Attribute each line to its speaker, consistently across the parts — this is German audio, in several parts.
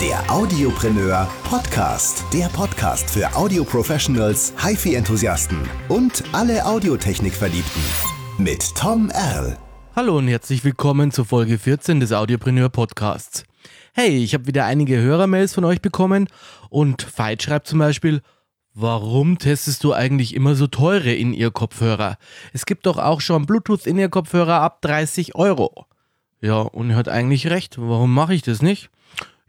Speaker 1: Der Audiopreneur Podcast. Der Podcast für Audio-Professionals, HiFi-Enthusiasten und alle Audiotechnik-Verliebten. Mit Tom Erl.
Speaker 2: Hallo und herzlich willkommen zur Folge 14 des Audiopreneur Podcasts. Hey, ich habe wieder einige Hörermails von euch bekommen und Veit schreibt zum Beispiel, Warum testest du eigentlich immer so teure In-Ear-Kopfhörer? Es gibt doch auch schon Bluetooth-In-Ear-Kopfhörer ab 30 Euro. Ja, und er hat eigentlich recht. Warum mache ich das nicht?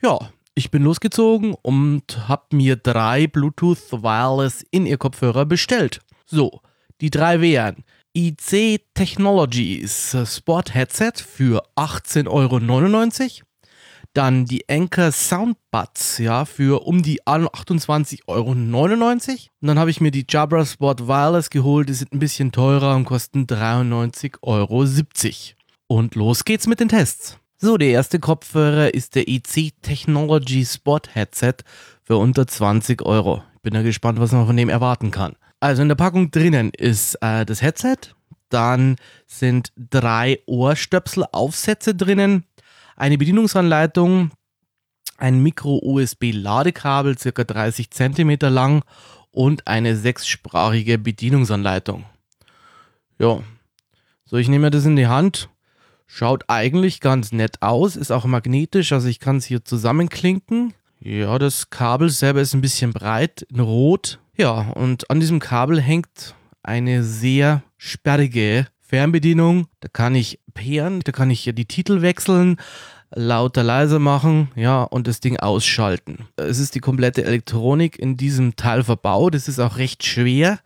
Speaker 2: Ja, ich bin losgezogen und habe mir drei Bluetooth Wireless In-Ear-Kopfhörer bestellt. So, die drei wären IC Technologies Sport Headset für 18,99 Euro. Dann die Anker Soundbuds, ja, für um die 28,99 Euro. Und dann habe ich mir die Jabra Sport Wireless geholt, die sind ein bisschen teurer und kosten 93,70 Euro. Und los geht's mit den Tests. So, der erste Kopfhörer ist der EC Technology Spot Headset für unter 20 Euro. Ich bin ja gespannt, was man von dem erwarten kann. Also in der Packung drinnen ist äh, das Headset, dann sind drei Ohrstöpsel-Aufsätze drinnen, eine Bedienungsanleitung, ein Micro-USB-Ladekabel, circa 30 cm lang und eine sechssprachige Bedienungsanleitung. Ja, so ich nehme das in die Hand Schaut eigentlich ganz nett aus, ist auch magnetisch, also ich kann es hier zusammenklinken. Ja, das Kabel selber ist ein bisschen breit, in rot. Ja, und an diesem Kabel hängt eine sehr sperrige Fernbedienung. Da kann ich peeren, da kann ich hier die Titel wechseln, lauter leiser machen, ja, und das Ding ausschalten. Es ist die komplette Elektronik in diesem Teil verbaut. Es ist auch recht schwer.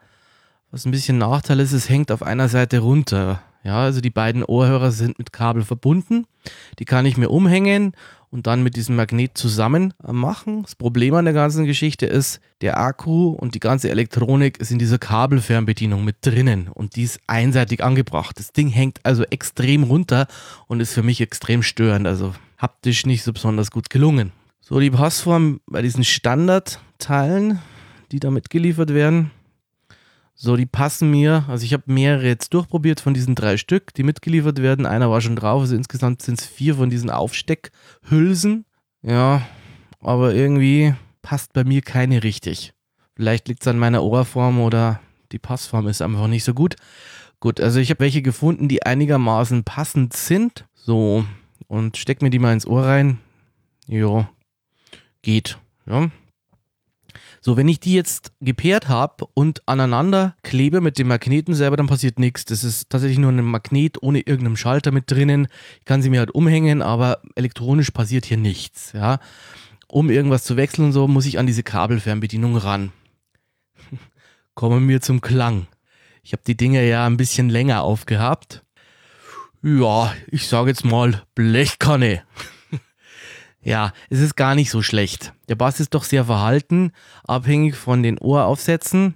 Speaker 2: Was ein bisschen Nachteil ist, es hängt auf einer Seite runter. Ja, also die beiden Ohrhörer sind mit Kabel verbunden. Die kann ich mir umhängen und dann mit diesem Magnet zusammen machen. Das Problem an der ganzen Geschichte ist, der Akku und die ganze Elektronik ist in dieser Kabelfernbedienung mit drinnen und die ist einseitig angebracht. Das Ding hängt also extrem runter und ist für mich extrem störend. Also haptisch nicht so besonders gut gelungen. So, die Passform bei diesen Standardteilen, die da mitgeliefert werden, so, die passen mir. Also ich habe mehrere jetzt durchprobiert von diesen drei Stück, die mitgeliefert werden. Einer war schon drauf, also insgesamt sind es vier von diesen Aufsteckhülsen. Ja, aber irgendwie passt bei mir keine richtig. Vielleicht liegt es an meiner Ohrform oder die Passform ist einfach nicht so gut. Gut, also ich habe welche gefunden, die einigermaßen passend sind. So, und steck mir die mal ins Ohr rein. Jo, geht. Ja. So, wenn ich die jetzt gepaart habe und aneinander klebe mit dem Magneten selber, dann passiert nichts. Das ist tatsächlich nur ein Magnet ohne irgendeinen Schalter mit drinnen. Ich kann sie mir halt umhängen, aber elektronisch passiert hier nichts. Ja. Um irgendwas zu wechseln und so, muss ich an diese Kabelfernbedienung ran. Kommen wir zum Klang. Ich habe die Dinge ja ein bisschen länger aufgehabt. Ja, ich sage jetzt mal Blechkanne. Ja, es ist gar nicht so schlecht. Der Bass ist doch sehr verhalten, abhängig von den Ohraufsätzen.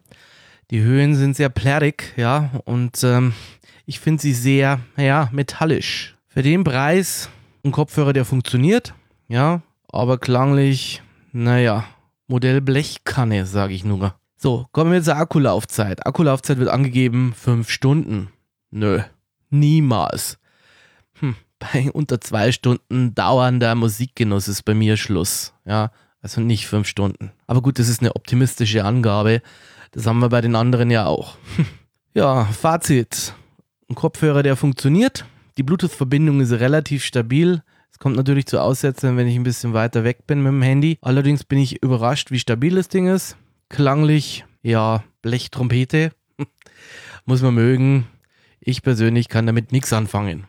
Speaker 2: Die Höhen sind sehr plärrig, ja, und ähm, ich finde sie sehr, ja, metallisch. Für den Preis ein Kopfhörer, der funktioniert, ja, aber klanglich, naja, Modell Blechkanne, sage ich nur. So, kommen wir zur Akkulaufzeit. Akkulaufzeit wird angegeben 5 Stunden. Nö, niemals. Hm, bei unter zwei Stunden dauernder Musikgenuss ist bei mir Schluss. Ja, also nicht fünf Stunden. Aber gut, das ist eine optimistische Angabe. Das haben wir bei den anderen ja auch. ja, Fazit. Ein Kopfhörer, der funktioniert. Die Bluetooth-Verbindung ist relativ stabil. Es kommt natürlich zu Aussetzern, wenn ich ein bisschen weiter weg bin mit dem Handy. Allerdings bin ich überrascht, wie stabil das Ding ist. Klanglich, ja, Blechtrompete. Muss man mögen. Ich persönlich kann damit nichts anfangen.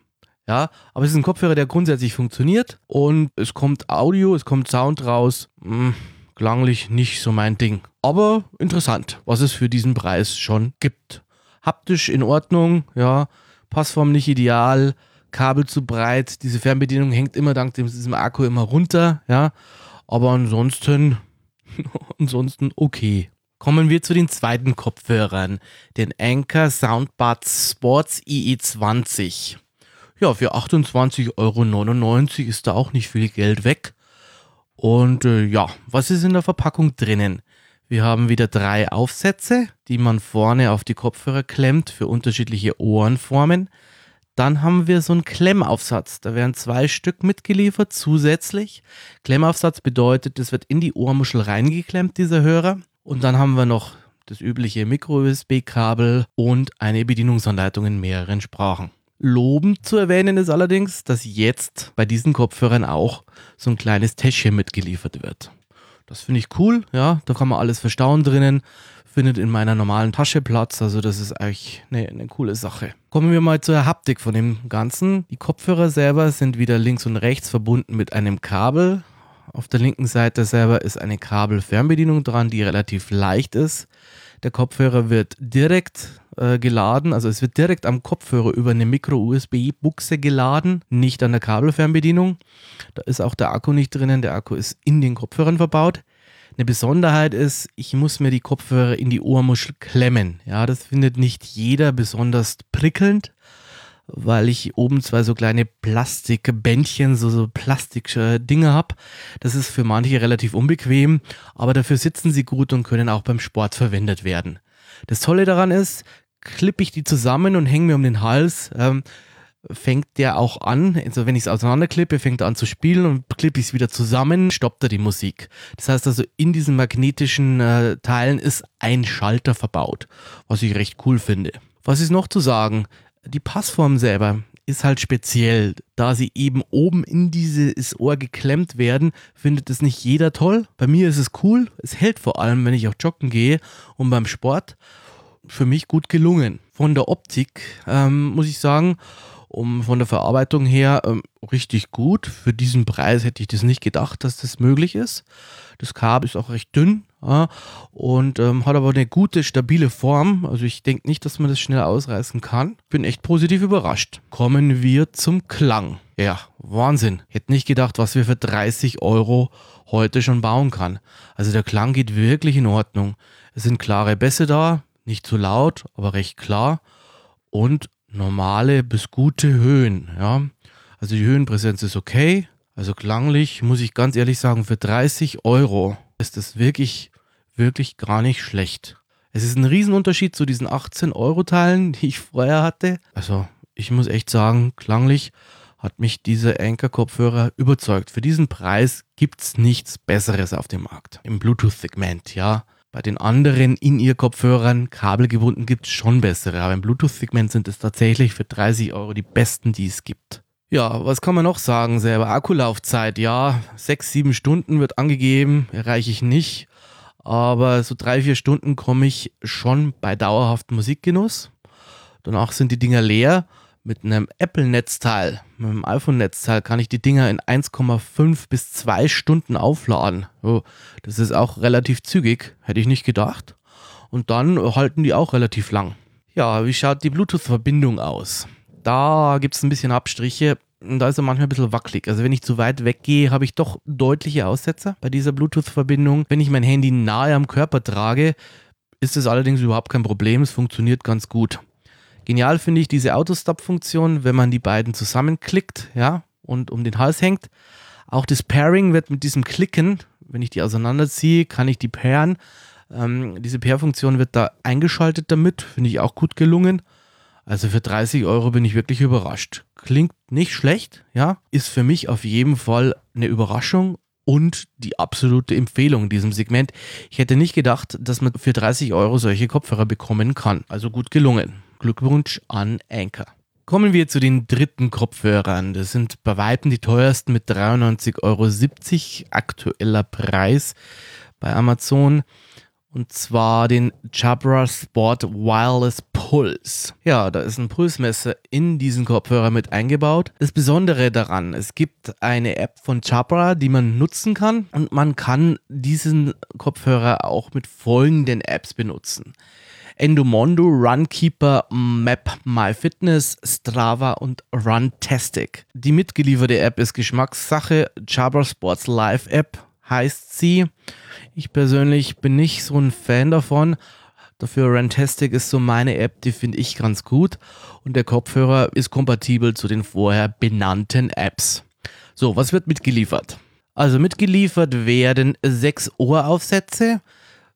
Speaker 2: Ja, aber es ist ein Kopfhörer, der grundsätzlich funktioniert und es kommt Audio, es kommt Sound raus. Hm, klanglich nicht so mein Ding. Aber interessant, was es für diesen Preis schon gibt. Haptisch in Ordnung, ja. Passform nicht ideal, Kabel zu breit, diese Fernbedienung hängt immer dank diesem Akku immer runter, ja. Aber ansonsten, ansonsten okay. Kommen wir zu den zweiten Kopfhörern, den Anker Soundbuds Sports IE20. Ja, für 28,99 Euro ist da auch nicht viel Geld weg. Und äh, ja, was ist in der Verpackung drinnen? Wir haben wieder drei Aufsätze, die man vorne auf die Kopfhörer klemmt für unterschiedliche Ohrenformen. Dann haben wir so einen Klemmaufsatz. Da werden zwei Stück mitgeliefert zusätzlich. Klemmaufsatz bedeutet, es wird in die Ohrmuschel reingeklemmt, dieser Hörer. Und dann haben wir noch das übliche Micro-USB-Kabel und eine Bedienungsanleitung in mehreren Sprachen. Lobend zu erwähnen ist allerdings, dass jetzt bei diesen Kopfhörern auch so ein kleines Täschchen mitgeliefert wird. Das finde ich cool, ja, da kann man alles verstauen drinnen, findet in meiner normalen Tasche Platz, also das ist eigentlich eine, eine coole Sache. Kommen wir mal zur Haptik von dem Ganzen. Die Kopfhörer selber sind wieder links und rechts verbunden mit einem Kabel. Auf der linken Seite selber ist eine Kabelfernbedienung dran, die relativ leicht ist. Der Kopfhörer wird direkt äh, geladen, also es wird direkt am Kopfhörer über eine Micro-USB-Buchse geladen, nicht an der Kabelfernbedienung. Da ist auch der Akku nicht drinnen, der Akku ist in den Kopfhörern verbaut. Eine Besonderheit ist, ich muss mir die Kopfhörer in die Ohrmuschel klemmen. Ja, das findet nicht jeder besonders prickelnd, weil ich oben zwei so kleine Plastikbändchen, so, so Plastikdinge habe. Das ist für manche relativ unbequem, aber dafür sitzen sie gut und können auch beim Sport verwendet werden. Das Tolle daran ist, klippe ich die zusammen und hänge mir um den Hals, ähm, fängt der auch an, also wenn ich es auseinanderklippe, fängt er an zu spielen und klippe ich es wieder zusammen, stoppt er die Musik. Das heißt also, in diesen magnetischen äh, Teilen ist ein Schalter verbaut, was ich recht cool finde. Was ist noch zu sagen? Die Passform selber ist halt speziell. Da sie eben oben in dieses Ohr geklemmt werden, findet es nicht jeder toll. Bei mir ist es cool. Es hält vor allem, wenn ich auch joggen gehe und beim Sport. Für mich gut gelungen. Von der Optik ähm, muss ich sagen, um von der Verarbeitung her ähm, richtig gut. Für diesen Preis hätte ich das nicht gedacht, dass das möglich ist. Das Kabel ist auch recht dünn ja, und ähm, hat aber eine gute, stabile Form. Also ich denke nicht, dass man das schnell ausreißen kann. Bin echt positiv überrascht. Kommen wir zum Klang. Ja, Wahnsinn. Hätte nicht gedacht, was wir für 30 Euro heute schon bauen kann. Also der Klang geht wirklich in Ordnung. Es sind klare Bässe da, nicht zu laut, aber recht klar. Und normale bis gute Höhen. Ja. Also die Höhenpräsenz ist okay. Also klanglich muss ich ganz ehrlich sagen, für 30 Euro ist das wirklich, wirklich gar nicht schlecht. Es ist ein Riesenunterschied zu diesen 18 Euro Teilen, die ich vorher hatte. Also ich muss echt sagen, klanglich hat mich dieser Anker-Kopfhörer überzeugt. Für diesen Preis gibt es nichts Besseres auf dem Markt. Im Bluetooth-Segment, ja. Bei den anderen In-Ear-Kopfhörern, kabelgebunden, gibt es schon bessere, aber im Bluetooth-Segment sind es tatsächlich für 30 Euro die besten, die es gibt. Ja, was kann man noch sagen selber? Akkulaufzeit, ja, sechs, sieben Stunden wird angegeben, erreiche ich nicht. Aber so drei, vier Stunden komme ich schon bei dauerhaftem Musikgenuss. Danach sind die Dinger leer. Mit einem Apple-Netzteil, mit einem iPhone-Netzteil kann ich die Dinger in 1,5 bis 2 Stunden aufladen. Oh, das ist auch relativ zügig, hätte ich nicht gedacht. Und dann halten die auch relativ lang. Ja, wie schaut die Bluetooth-Verbindung aus? Da gibt es ein bisschen Abstriche. Da ist er manchmal ein bisschen wackelig. Also wenn ich zu weit weggehe, habe ich doch deutliche Aussetzer bei dieser Bluetooth-Verbindung. Wenn ich mein Handy nahe am Körper trage, ist es allerdings überhaupt kein Problem. Es funktioniert ganz gut. Genial finde ich diese Autostop-Funktion, wenn man die beiden zusammenklickt, ja, und um den Hals hängt. Auch das Pairing wird mit diesem Klicken, wenn ich die auseinanderziehe, kann ich die pairen. Ähm, diese Pair-Funktion wird da eingeschaltet damit, finde ich auch gut gelungen. Also für 30 Euro bin ich wirklich überrascht. Klingt nicht schlecht, ja, ist für mich auf jeden Fall eine Überraschung und die absolute Empfehlung in diesem Segment. Ich hätte nicht gedacht, dass man für 30 Euro solche Kopfhörer bekommen kann. Also gut gelungen. Glückwunsch an Anker. Kommen wir zu den dritten Kopfhörern. Das sind bei Weitem die teuersten mit 93,70 Euro aktueller Preis bei Amazon und zwar den Jabra Sport Wireless Pulse. Ja, da ist ein Pulsmesser in diesen Kopfhörer mit eingebaut. Das Besondere daran, es gibt eine App von Jabra, die man nutzen kann und man kann diesen Kopfhörer auch mit folgenden Apps benutzen. Endomondo, Runkeeper, Map MyFitness, Strava und Runtastic. Die mitgelieferte App ist Geschmackssache. Jabra Sports Live App heißt sie. Ich persönlich bin nicht so ein Fan davon. Dafür Rantastic ist so meine App, die finde ich ganz gut. Und der Kopfhörer ist kompatibel zu den vorher benannten Apps. So, was wird mitgeliefert? Also mitgeliefert werden sechs Ohraufsätze,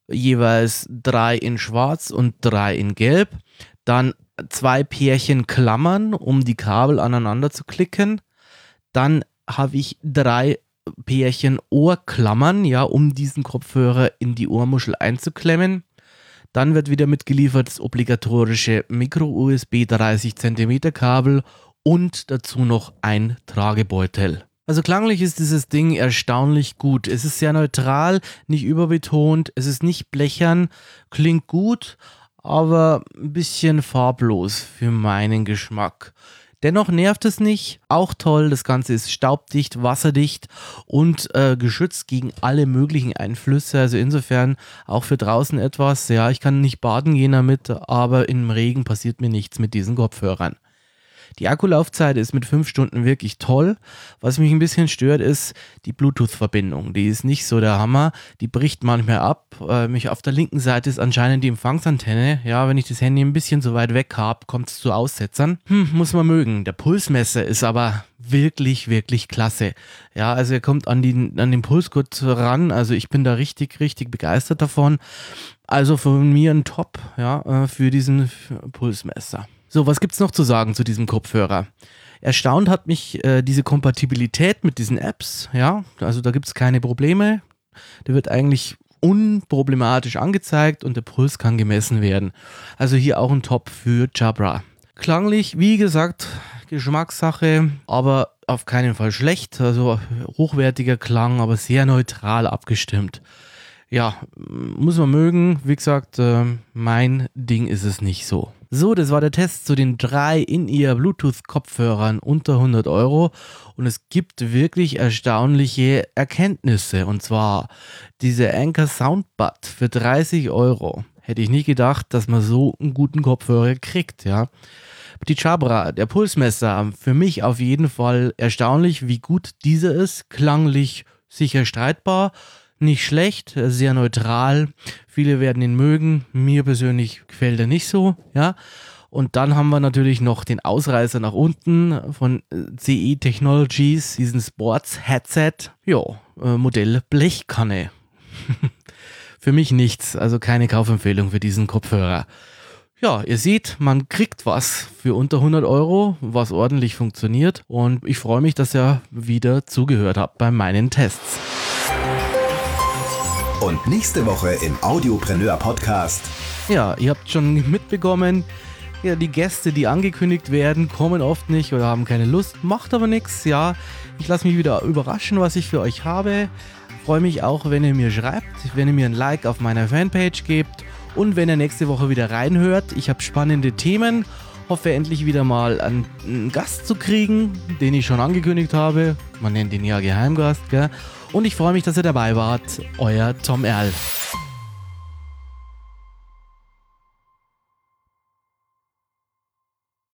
Speaker 2: jeweils drei in schwarz und drei in gelb. Dann zwei Pärchen Klammern, um die Kabel aneinander zu klicken. Dann habe ich drei Pärchen Ohrklammern, ja, um diesen Kopfhörer in die Ohrmuschel einzuklemmen. Dann wird wieder mitgeliefert das obligatorische Micro-USB 30 cm Kabel und dazu noch ein Tragebeutel. Also klanglich ist dieses Ding erstaunlich gut. Es ist sehr neutral, nicht überbetont, es ist nicht blechern, klingt gut, aber ein bisschen farblos für meinen Geschmack. Dennoch nervt es nicht. Auch toll, das Ganze ist staubdicht, wasserdicht und äh, geschützt gegen alle möglichen Einflüsse. Also insofern auch für draußen etwas. Ja, ich kann nicht baden gehen damit, aber im Regen passiert mir nichts mit diesen Kopfhörern. Die Akkulaufzeit ist mit fünf Stunden wirklich toll. Was mich ein bisschen stört, ist die Bluetooth-Verbindung. Die ist nicht so der Hammer. Die bricht manchmal ab. Äh, mich auf der linken Seite ist anscheinend die Empfangsantenne. Ja, wenn ich das Handy ein bisschen so weit weg habe, kommt es zu Aussetzern. Hm, muss man mögen. Der Pulsmesser ist aber wirklich, wirklich klasse. Ja, also er kommt an, die, an den Pulsgurt ran. Also ich bin da richtig, richtig begeistert davon. Also von mir ein Top, ja, äh, für diesen Pulsmesser. So, was gibt's noch zu sagen zu diesem Kopfhörer? Erstaunt hat mich äh, diese Kompatibilität mit diesen Apps. Ja, also da gibt es keine Probleme. Der wird eigentlich unproblematisch angezeigt und der Puls kann gemessen werden. Also hier auch ein Top für Jabra. Klanglich, wie gesagt, Geschmackssache, aber auf keinen Fall schlecht. Also hochwertiger Klang, aber sehr neutral abgestimmt. Ja, muss man mögen. Wie gesagt, äh, mein Ding ist es nicht so. So, das war der Test zu den drei In-Ear Bluetooth-Kopfhörern unter 100 Euro. Und es gibt wirklich erstaunliche Erkenntnisse. Und zwar diese Anchor Soundbud für 30 Euro. Hätte ich nicht gedacht, dass man so einen guten Kopfhörer kriegt, ja. Die Chabra, der Pulsmesser, für mich auf jeden Fall erstaunlich, wie gut dieser ist. Klanglich sicher streitbar nicht schlecht, sehr neutral. Viele werden ihn mögen. Mir persönlich gefällt er nicht so, ja. Und dann haben wir natürlich noch den Ausreißer nach unten von äh, CE Technologies, diesen Sports Headset. Ja, äh, Modell Blechkanne. für mich nichts, also keine Kaufempfehlung für diesen Kopfhörer. Ja, ihr seht, man kriegt was für unter 100 Euro, was ordentlich funktioniert. Und ich freue mich, dass ihr wieder zugehört habt bei meinen Tests.
Speaker 1: Und nächste Woche im Audiopreneur Podcast.
Speaker 2: Ja, ihr habt schon mitbekommen, ja, die Gäste, die angekündigt werden, kommen oft nicht oder haben keine Lust. Macht aber nichts, ja. Ich lasse mich wieder überraschen, was ich für euch habe. Freue mich auch, wenn ihr mir schreibt, wenn ihr mir ein Like auf meiner Fanpage gebt und wenn ihr nächste Woche wieder reinhört. Ich habe spannende Themen. Hoffe endlich wieder mal einen, Gast zu kriegen, den ich schon angekündigt habe. Man nennt ihn ja Geheimgast, gell? Und ich freue mich, dass ihr dabei wart. Euer Tom Erl.